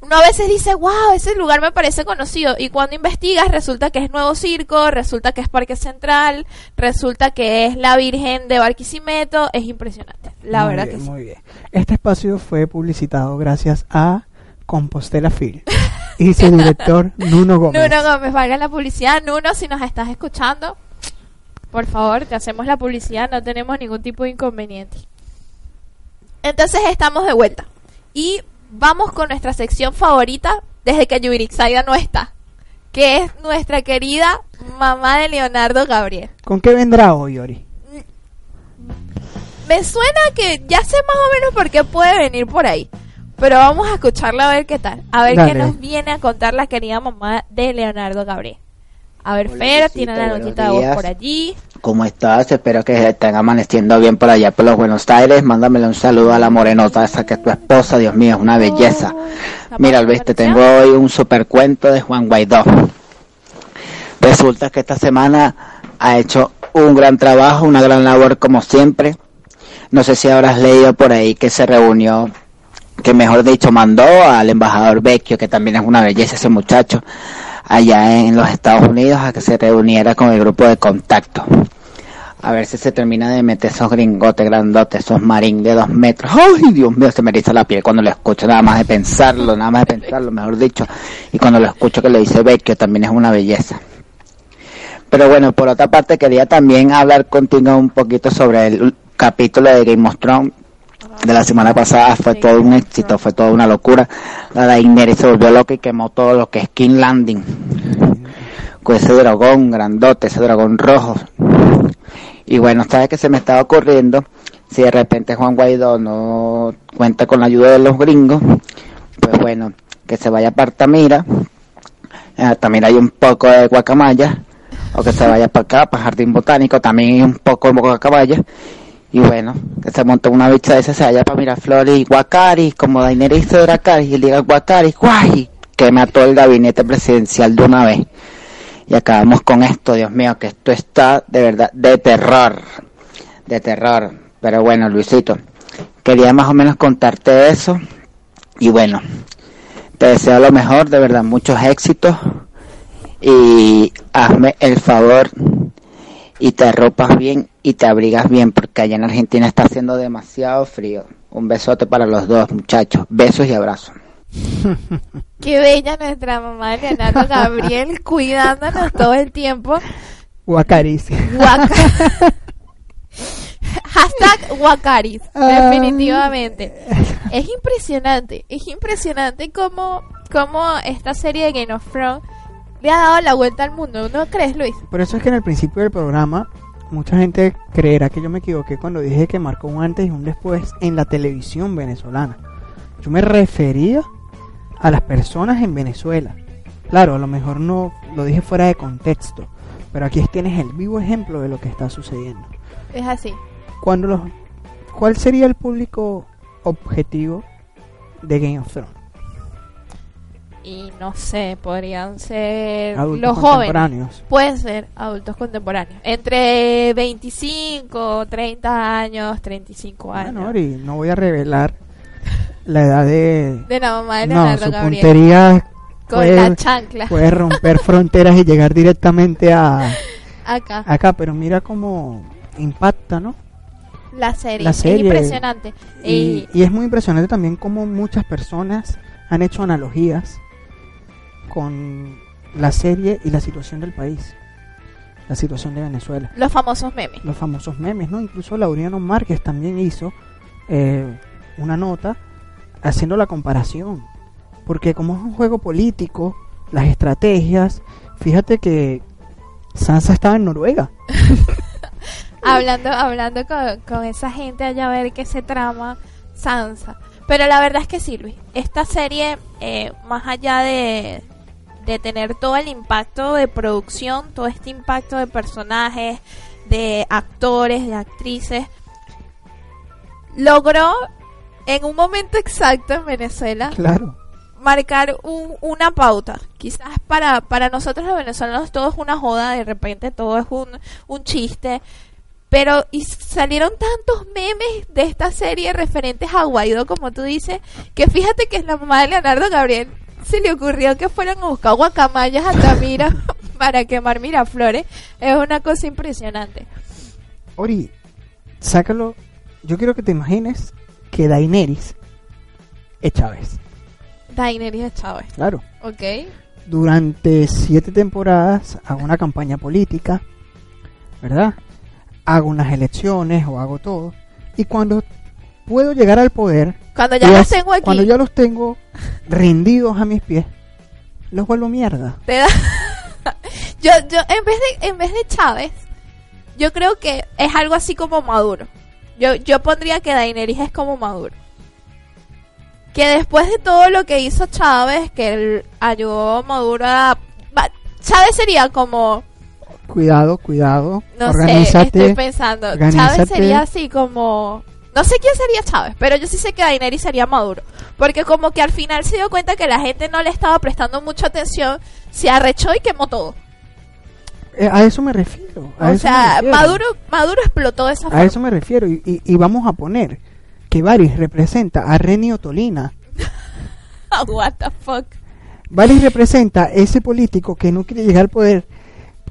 uno a veces dice, wow, ese lugar me parece conocido. Y cuando investigas, resulta que es Nuevo Circo, resulta que es Parque Central, resulta que es la Virgen de Barquisimeto. Es impresionante, la Muy verdad bien, que sí. Muy bien. Este espacio fue publicitado gracias a Compostela Film y su director Nuno Gómez. Nuno Gómez, valga la publicidad. Nuno, si nos estás escuchando, por favor, te hacemos la publicidad, no tenemos ningún tipo de inconveniente. Entonces estamos de vuelta. Y vamos con nuestra sección favorita desde que Yurixaida no está. Que es nuestra querida mamá de Leonardo Gabriel. ¿Con qué vendrá hoy, Ori? Me suena que ya sé más o menos por qué puede venir por ahí. Pero vamos a escucharla a ver qué tal. A ver qué Dale. nos viene a contar la querida mamá de Leonardo Gabriel. A ver, Hola, Fer, tiene la notita de voz por allí. ¿Cómo estás? Espero que estén amaneciendo bien por allá por los Buenos Aires. Mándamele un saludo a la morenota esa que es tu esposa, Dios mío, es una belleza. Oh, Mira, Luis, te tengo hoy un super cuento de Juan Guaidó. Resulta que esta semana ha hecho un gran trabajo, una gran labor como siempre. No sé si habrás leído por ahí que se reunió, que mejor dicho, mandó al embajador Vecchio, que también es una belleza ese muchacho, allá en los Estados Unidos a que se reuniera con el grupo de contacto. A ver si se termina de meter esos gringotes grandotes, esos marín de dos metros. ¡Ay, Dios mío! Se me eriza la piel cuando lo escucho, nada más de pensarlo, nada más de pensarlo, mejor dicho. Y cuando lo escucho que le dice Vecchio, también es una belleza. Pero bueno, por otra parte quería también hablar contigo un poquito sobre el capítulo de Game of Thrones de la semana pasada. Fue todo un éxito, fue toda una locura. La Daenerys se volvió loca y quemó todo lo que es King Landing. Con ese dragón grandote, ese dragón rojo. Y bueno, ¿sabes qué se me estaba ocurriendo? Si de repente Juan Guaidó no cuenta con la ayuda de los gringos, pues bueno, que se vaya para Altamira. En Altamira hay un poco de guacamaya, o que se vaya para acá, para Jardín Botánico, también hay un poco de guacamaya. Y bueno, que se monte una bicha de esa, se vaya para Miraflores y Guacari, como Daenerys de Dracarys, y diga Guacari, guay, que mató el gabinete presidencial de una vez. Y acabamos con esto, Dios mío, que esto está de verdad de terror, de terror. Pero bueno, Luisito, quería más o menos contarte eso. Y bueno, te deseo lo mejor, de verdad, muchos éxitos. Y hazme el favor y te arropas bien y te abrigas bien, porque allá en Argentina está haciendo demasiado frío. Un besote para los dos, muchachos. Besos y abrazos. Qué bella nuestra mamá Leonardo Gabriel cuidándonos todo el tiempo. Guacaris. Guaca- Hashtag Guacaris, Ah. definitivamente. Es impresionante, es impresionante cómo, cómo esta serie de Game of Thrones le ha dado la vuelta al mundo. ¿No crees, Luis? Por eso es que en el principio del programa mucha gente creerá que yo me equivoqué cuando dije que marcó un antes y un después en la televisión venezolana. Yo me refería a las personas en Venezuela. Claro, a lo mejor no lo dije fuera de contexto, pero aquí tienes el vivo ejemplo de lo que está sucediendo. Es así. Cuando los, ¿Cuál sería el público objetivo de Game of Thrones? Y no sé, podrían ser Adultos los jóvenes. contemporáneos. Pueden ser adultos contemporáneos. Entre 25, 30 años, 35 años. Bueno, Ori, no voy a revelar la edad de... de la mamá de No, Leonardo su Gabriel. puntería Con puede- la chancla. puede romper fronteras y llegar directamente a Acá. acá, pero mira cómo impacta, ¿no? La serie, La serie. es impresionante. Y, Y, y es muy impresionante también cómo muchas personas han hecho analogías con la serie y la situación del país, la situación de Venezuela. los famosos memes. los famosos memes, ¿no? Incluso Laureano Márquez también hizo eh, una nota haciendo la comparación. Porque como es un juego político, las estrategias, fíjate que Sansa estaba en Noruega. hablando hablando con, con esa gente allá a ver qué se trama Sansa. Pero la verdad es que sí, Luis. Esta serie, eh, más allá de, de tener todo el impacto de producción, todo este impacto de personajes, de actores, de actrices, logró en un momento exacto en Venezuela Claro. marcar un- una pauta. Quizás para, para nosotros los venezolanos todo es una joda, de repente todo es un, un chiste. Pero y salieron tantos memes de esta serie referentes a Guaidó, como tú dices, que fíjate que es la mamá de Leonardo Gabriel se le ocurrió que fueran a buscar guacamayas a Tamira para quemar Miraflores. Es una cosa impresionante. Ori, sácalo. Yo quiero que te imagines que Daenerys es Chávez. Daenerys Chávez, Claro. ¿ok? Durante siete temporadas hago una campaña política, ¿verdad? Hago unas elecciones o hago todo. Y cuando puedo llegar al poder, Cuando ya los tengo aquí, cuando ya los tengo rendidos a mis pies, los vuelvo mierda. te da yo yo en vez de en vez de Chávez yo creo que es algo así como Maduro yo yo pondría que Daenerys es como Maduro que después de todo lo que hizo Chávez que él ayudó a Maduro a Chávez sería como Cuidado, cuidado. no sé estoy pensando. Chávez sería así como no sé quién sería Chávez, pero yo sí sé que Daenerys sería Maduro. Porque como que al final se dio cuenta que la gente no le estaba prestando mucha atención, se arrechó y quemó todo. Eh, a eso me refiero. a O eso sea, refiero. Maduro, Maduro explotó de esa A forma. eso me refiero. Y, y- y vamos a poner que Varys representa a Renio Tolina. What the fuck. Varys representa ese político que no quiere llegar al poder,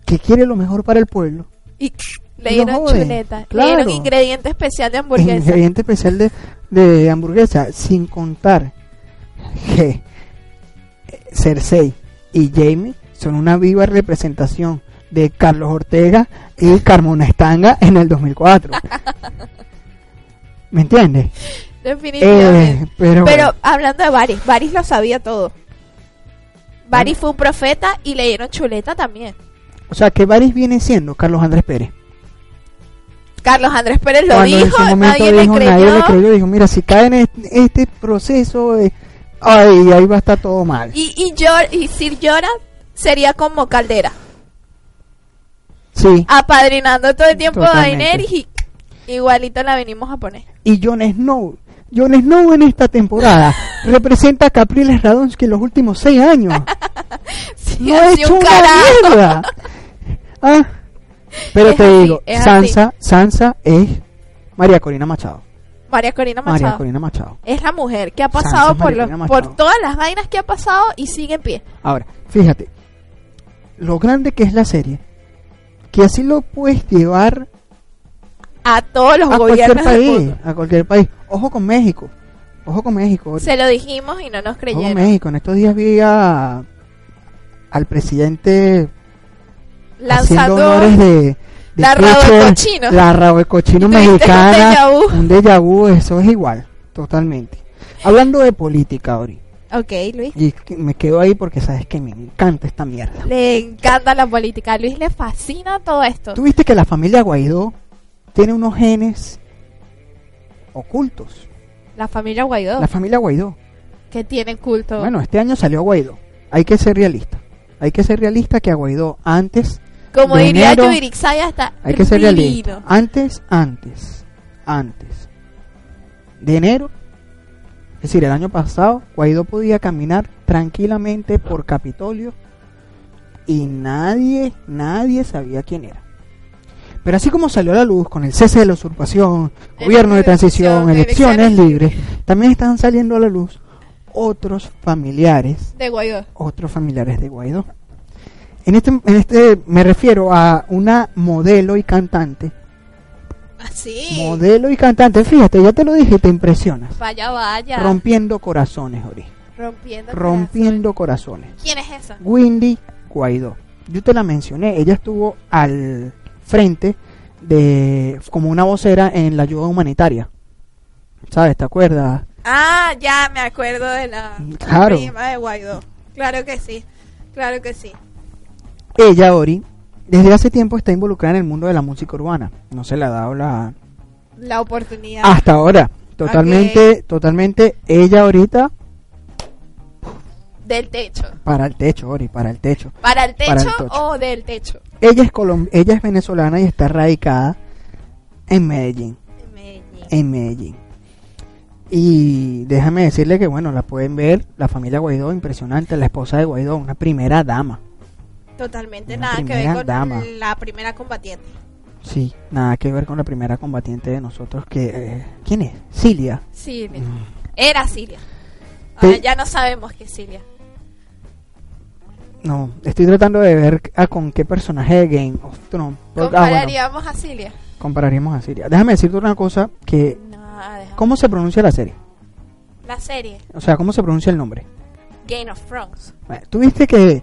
que quiere lo mejor para el pueblo. Y le No chuleta. claro. Le dieron ingrediente especial de hamburguesa. Ingrediente especial de, de hamburguesa, sin contar que eh, Cersei y Jamie son una viva representación de Carlos Ortega y Carmona Estanga en el 2004. ¿Me entiendes? Definitivamente. Eh, pero, Pero hablando de Varys, Varys lo sabía todo. Varys fue un profeta y le dieron chuleta también. O sea, que Varys viene siendo Carlos Andrés Pérez. Carlos Andrés Pérez lo Cuando dijo, nadie dijo, le creyó. nadie le creyó, dijo, mira, si cae en este, proceso, eh, ay, ahí va a estar todo mal. Y, y, Yor- y Sir Jorah sería como Caldera, Sí. apadrinando todo el tiempo a Totalmente. Daenerys y igualito la venimos a poner. y Jon Snow. Jon Snow en esta temporada representa a Capriles Radonsky en los últimos seis años. Sí, No ha así hecho un una mierda. Ah, pero Es te así, digo, Sansa, Sansa es María Corina Machado. María Corina Machado. María Corina Machado. Es la mujer que ha Sansa pasado por, los- por todas las vainas que ha pasado y sigue en pie. Ahora, fíjate, lo grande que es la serie, que así lo puedes llevar A todos los a cualquier gobiernos del país, mundo. a cualquier país. Ojo con México, ojo con México. Se lo dijimos y no nos Ojo con creyeron. México. En estos días vi a- al presidente haciendo honores de, de la rabo de Kirchner, cochino. la rabo de cochino un mexicana, déjà vu. un déjà vu, eso es igual, totalmente. Hablando de política, Ori, Ok, Luis. y me quedo ahí porque sabes que me encanta esta mierda. Le encanta la política. A Luis le fascina todo esto. Tú viste que la familia Guaidó tiene unos genes ocultos. La familia Guaidó, La familia Guaidó. que tiene culto. Bueno, este año salió Guaidó. Hay que ser realista. Hay que ser realista que a Guaidó antes Como de diría enero- Yurixaya, está Hay que ser realista. Antes, antes, antes de enero, es decir, el año pasado, Guaidó podía caminar tranquilamente por Capitolio y nadie, nadie sabía quién era. Pero así como salió a la luz con el cese de la usurpación, gobierno de transición, elecciones elecciones libres, también están saliendo a la luz otros familiares De Guaidó. otros familiares de Guaidó. En este, en este me refiero a una modelo y cantante Así. Modelo y cantante. Fíjate, ya te lo dije, te impresionas. Vaya, vaya. Rompiendo corazones, Ori. Rompiendo. Rompiendo corazones. corazones. ¿Quién es esa? Windy Guaidó. Yo te la mencioné. Ella estuvo al frente de como una vocera en la ayuda humanitaria. ¿Sabes? ¿Te acuerdas? Ah, ya me acuerdo de la Claro. prima de Guaidó. Claro que sí. Claro que sí. Ella, Ori, desde hace tiempo está involucrada en el mundo de la música urbana. No se le ha dado la... La oportunidad. Hasta ahora. Totalmente, totalmente. Ella ahorita Del techo. para el techo, Ori, para el techo. ¿Para el techo, Para el techo. o del techo? Ella es, colom ella es venezolana y está radicada en Medellín. En Medellín. En Medellín. Y déjame decirle que, bueno, la pueden ver, la familia Guaidó, impresionante, la esposa de Guaidó, una primera dama. Totalmente Una nada que ver con dama. la primera combatiente. Sí, nada que ver con la primera combatiente de nosotros que... eh, ¿Quién es? Cilia. Sí, era Siria. Te- Ahora ya no sabemos que es Siria. No, estoy tratando de ver a con qué personaje de Game of Thrones. Ah, bueno, Compararíamos a Siria. compararíamos a Siria. Déjame decirte una cosa que... No, ¿Cómo se pronuncia la serie? La serie O sea, ¿cómo se pronuncia el nombre? Game of Thrones. Bueno, Tú viste que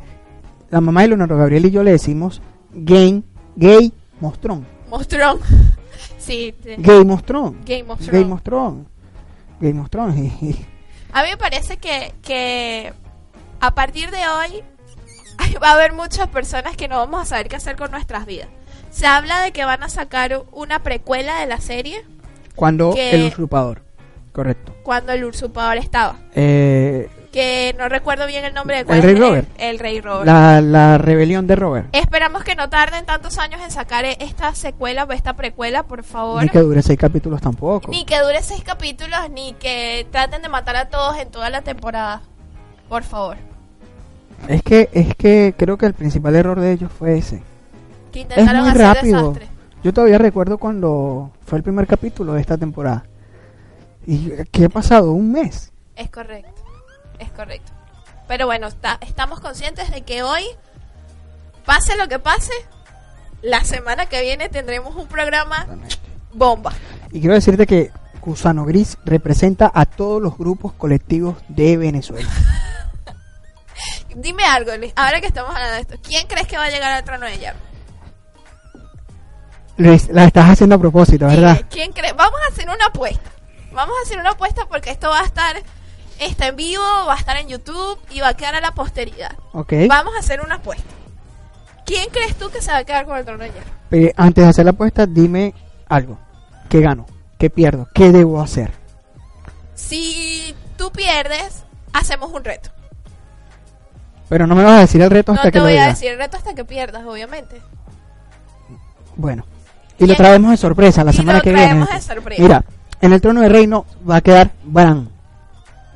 la mamá de Leonardo Gabriel y yo le decimos Game, Gay Mostrón. Mostrón. sí, te- Gay Mostrón. Gay Mostrón. Gay Mostrón. y- y- A mí me parece que, que a partir de hoy va a haber muchas personas que no vamos a saber qué hacer con nuestras vidas. Se habla de que van a sacar una precuela de la serie Cuando el usurpador. Correcto. cuando el usurpador estaba. Eh, Que no recuerdo bien el nombre de cuál Rey es Robert. El, Rey Robert. la, la rebelión de Robert. Esperamos que no tarden tantos años en sacar esta secuela o esta precuela, por favor. Ni que dure seis capítulos tampoco. Ni que dure seis capítulos, ni que traten de matar a todos en toda la temporada. Por favor. Es que, es que creo que el principal error de ellos fue ese. Que Es intentaron muy hacer rápido. desastre. Yo todavía recuerdo cuando fue el primer capítulo de esta temporada. ¿Y qué ha pasado? ¿Un mes? Es correcto, es correcto. Pero bueno, está- estamos conscientes de que hoy, pase lo que pase, la semana que viene tendremos un programa bomba. Y quiero decirte que Cusano Gris representa a todos los grupos colectivos de Venezuela. Dime algo, Luis, ahora que estamos hablando de esto, ¿quién crees que va a llegar al trono de hierro? Luis, la estás haciendo a propósito, ¿verdad? ¿Quién cree? Vamos a hacer una apuesta. Vamos a hacer una apuesta porque esto va a estar está en vivo, va a estar en YouTube y va a quedar a la posteridad. Ok. Vamos a hacer una apuesta. ¿Quién crees tú que se va a quedar con el trono de hierro? Pero antes de hacer la apuesta, dime algo. ¿Qué gano? ¿Qué pierdo? ¿Qué debo hacer? Si tú pierdes, hacemos un reto. Pero no me vas a decir el reto hasta No que te lo voy a decir el reto hasta que pierdas, obviamente. Bueno. Y lo traemos de sorpresa la Y semana lo que viene. traemos de sorpresa. Mira, en el trono de reino va a quedar Bran.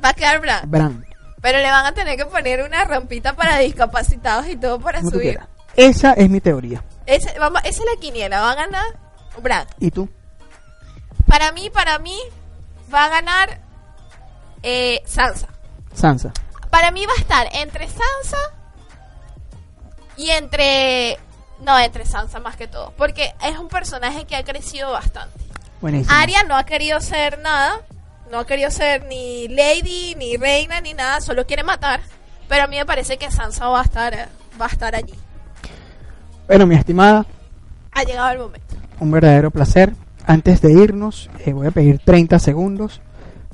Va a quedar blanco. Bran. Pero le van a tener que poner una rampita para discapacitados y todo para Como subir. Esa es mi teoría. Ese, vamos, esa es la quiniela. Va a ganar Brad. ¿Y tú? Para mí, para mí, va a ganar eh, Sansa. Sansa. Para mí va a estar entre Sansa y entre... No, entre Sansa más que todo. Porque es un personaje que ha crecido bastante. Buenísimo. Arya no ha querido ser nada. No ha querido ser ni lady, ni reina, ni nada. Solo quiere matar. Pero a mí me parece que Sansa va a estar, va a estar allí. Bueno, mi estimada, Ha llegado el momento. un verdadero placer. Antes de irnos, eh, voy a pedir 30 segundos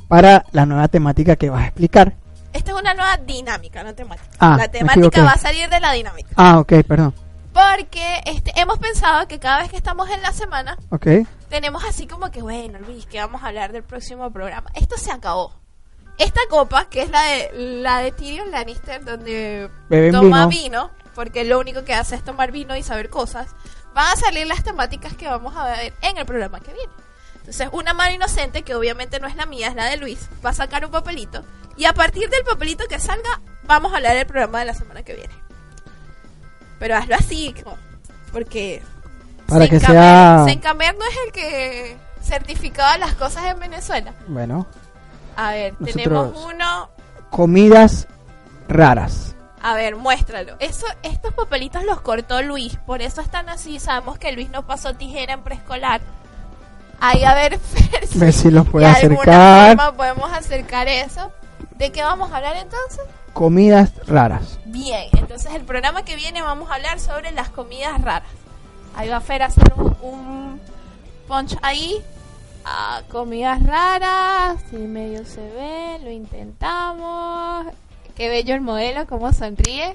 para la nueva temática que vas a explicar. Esta es una nueva dinámica, no temática. Ah, la temática va a salir de la dinámica. Ah, ok, perdón. Porque este, hemos pensado que cada vez que estamos en la semana, Ok. Tenemos así como que, bueno, Luis, que vamos a hablar del próximo programa. Esto se acabó. Esta copa, que es la de la de Tyrion Lannister, donde Beben toma vino. vino. porque lo único que hace es tomar vino y saber cosas, van a salir las temáticas que vamos a ver en el programa que viene. Entonces, una mano inocente, que obviamente no es la mía, es la de Luis, va a sacar un papelito. Y a partir del papelito que salga, vamos a hablar del programa de la semana que viene. Pero hazlo así, como- porque Para que sea... Sencamer no es el que certificaba las cosas en Venezuela. Bueno, A ver, tenemos uno. comidas raras. A ver, muéstralo. Eso, estos papelitos los cortó Luis, por eso están así. Sabemos que Luis no pasó tijera en preescolar. Ahí a ver, Ver si los puede de alguna acercar. forma podemos acercar eso. ¿De qué vamos a hablar entonces? Comidas raras. Bien, entonces el programa que viene vamos a hablar sobre las comidas raras. Ahí va Fer a hacer un, un punch ahí. Ah, comidas raras, si medio se ve, lo intentamos. Qué bello el modelo, cómo sonríe.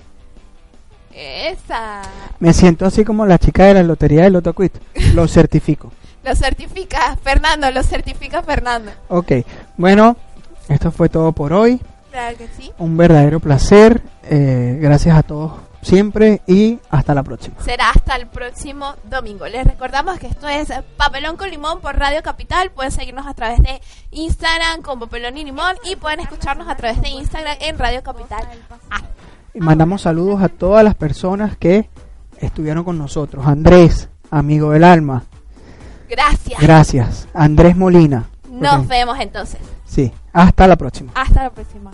Esa. Me siento así como la chica de la lotería del Loto Quit. Lo certifico. Lo certifica Fernando, lo certifica Fernando. Ok, bueno, esto fue todo por hoy. Claro que sí. Un verdadero placer. eh, gracias a todos siempre y hasta la próxima. Será hasta el próximo domingo. Les recordamos que esto es Papelón con Limón por Radio Capital. Pueden seguirnos a través de Instagram con Papelón y Limón y pueden escucharnos a través de Instagram en Radio Capital. Ah, Y mandamos saludos a todas las personas que estuvieron con nosotros. Andrés, amigo del alma. gracias. Gracias. Andrés Molina. Nos vemos entonces. Sí, hasta la próxima. Hasta la próxima.